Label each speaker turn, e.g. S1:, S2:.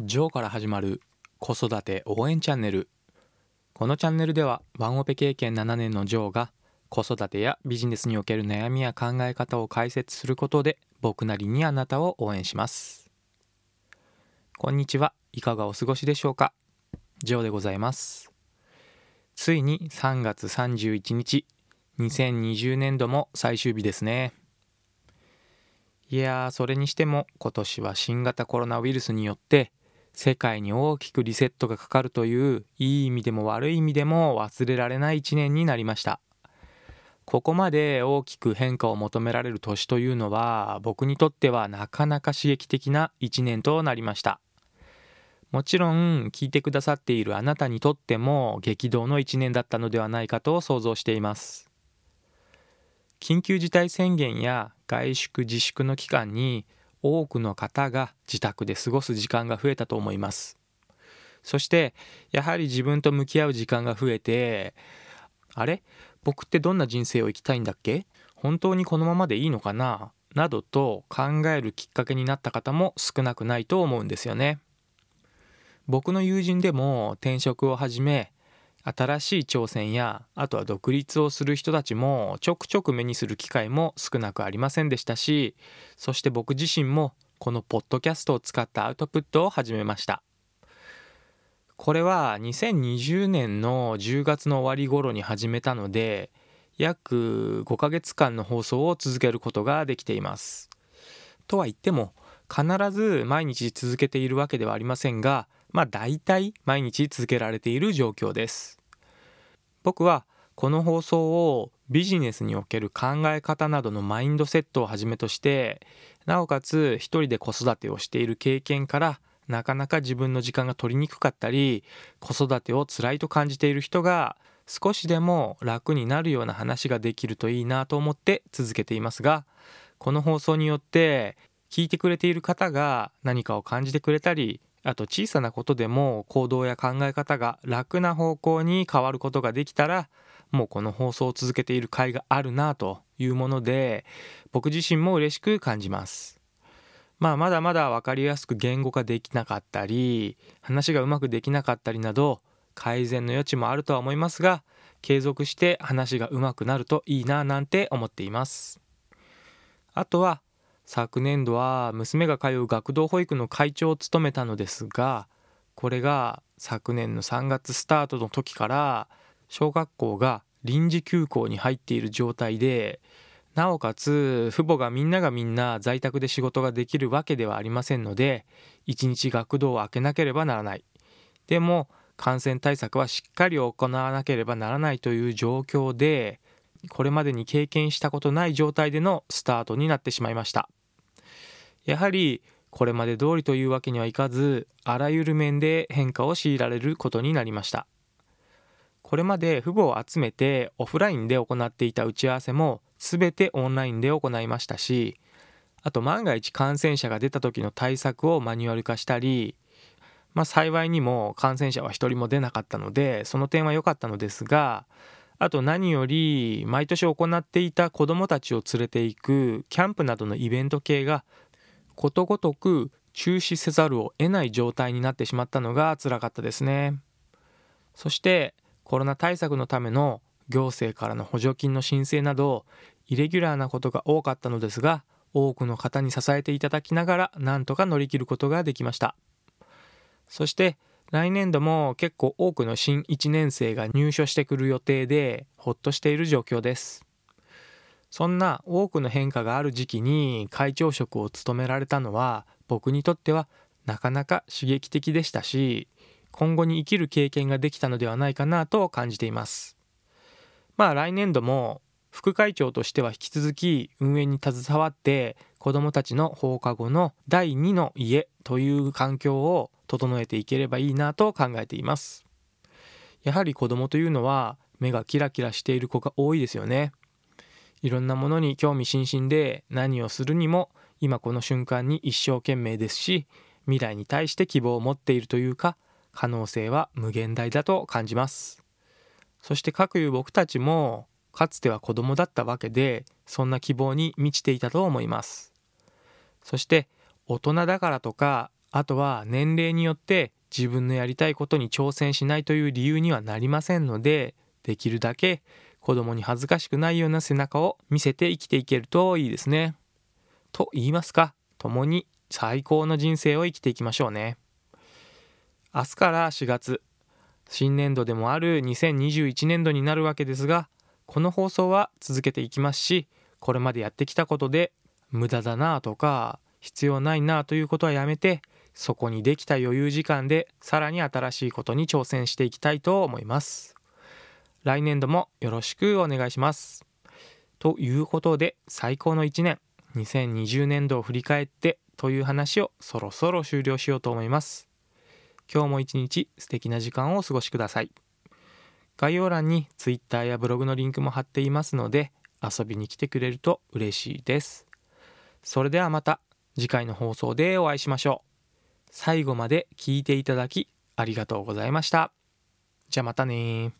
S1: ジョーから始まる子育て応援チャンネル。このチャンネルではワンオペ経験7年のジョーが子育てやビジネスにおける悩みや考え方を解説することで僕なりにあなたを応援します。こんにちは。いかがお過ごしでしょうか？ジョーでございます。ついに3月31日2020年度も最終日ですね。いやーそれにしても今年は新型コロナウイルスによって世界に大きくリセットがかかるといういい意味でも悪い意味でも忘れられない一年になりました。ここまで大きく変化を求められる年というのは僕にとってはなかなか刺激的な一年となりました。もちろん聞いてくださっているあなたにとっても激動の一年だったのではないかと想像しています。緊急事態宣言や外出自粛の期間に多くの方が自宅で過ごす時間が増えたと思います。そしてやはり自分と向き合う時間が増えてあれ？僕ってどんな人生を生きたいんだっけ？本当にこのままでいいのかな？などと考えるきっかけになった方も少なくないと思うんですよね。僕の友人でも転職を始め新しい挑戦やあとは独立をする人たちもちょくちょく目にする機会も少なくありませんでしたしそして僕自身もこのポッドキャストを使ったアウトプットを始めました。これは2020年の10月の終わり頃に始めたので約5ヶ月間の放送を続けることができています。とは言っても必ず毎日続けているわけではありませんがまあ大体毎日続けられている状況です。僕はこの放送をビジネスにおける考え方などのマインドセットをはじめとしてなおかつ一人で子育てをしている経験からなかなか自分の時間が取りにくかったり子育てを辛いと感じている人が少しでも楽になるような話ができるといいなと思って続けていますがこの放送によって聞いてくれている方が何かを感じてくれたりあと小さなことでも行動や考え方が楽な方向に変わることができたらもうこの放送を続けている甲斐があるなというもので僕自身も嬉しく感じます。まあまだまだ分かりやすく言語化できなかったり話がうまくできなかったりなど改善の余地もあるとは思いますが継続して話がうまくなるといいななんて思っています。あとは昨年度は娘が通う学童保育の会長を務めたのですがこれが昨年の3月スタートの時から小学校が臨時休校に入っている状態でなおかつ父母がみんながみんな在宅で仕事ができるわけではありませんので一日学童を開けなければならない。でも感染対策はしっかり行わなければならないという状況でこれまでに経験したことない状態でのスタートになってしまいました。やはりこれまで通りというわけにはいかずあらゆる面で変化を強いられることになりました。これまで父母を集めてオフラインで行っていた打ち合わせも全てオンラインで行いましたしあと万が一感染者が出た時の対策をマニュアル化したりまあ幸いにも感染者は一人も出なかったのでその点は良かったのですがあと何より毎年行っていた子どもたちを連れていくキャンプなどのイベント系がことごとく中止せざるを得ない状態になってしまったのが辛かったですね。そしてコロナ対策のための行政からの補助金の申請などイレギュラーなことが多かったのですが多くの方に支えていただきながらなんとか乗り切ることができました。そして来年度も結構多くの新1年生が入所してくる予定でほっとしている状況です。そんな多くの変化がある時期に会長職を務められたのは僕にとってはなかなか刺激的でしたし今後に生きる経験ができたのではないかなと感じています。まあ来年度も副会長としては引き続き運営に携わって子どもたちの放課後の第2の家という環境を整えていければいいなと考えています。やはり子供というのは目がキラキラしている子が多いですよね。いろんなものに興味津々で何をするにも今この瞬間に一生懸命ですし未来に対して希望を持っているというか可能性は無限大だと感じます。そしてかくいう僕たちもかつては子供だったわけでそんな希望に満ちていたと思います。そして大人だからとかあとは年齢によって自分のやりたいことに挑戦しないという理由にはなりませんのでできるだけ子供に恥ずかしくないような背中を見せて生きていけるといいですね。と言いますか共に最高の人生を生きていきましょうね。明日から4月新年度でもある2021年度になるわけですがこの放送は続けていきますしこれまでやってきたことで無駄だなとか必要ないなということはやめてそこにできた余裕時間でさらに新しいことに挑戦していきたいと思います。来年度もよろしくお願いします。ということで最高の1年2020年度を振り返ってという話をそろそろ終了しようと思います。今日も一日素敵な時間をお過ごしください。概要欄に Twitter やブログのリンクも貼っていますので遊びに来てくれると嬉しいです。それではまた次回の放送でお会いしましょう。最後まで聞いていただきありがとうございました。じゃあまたね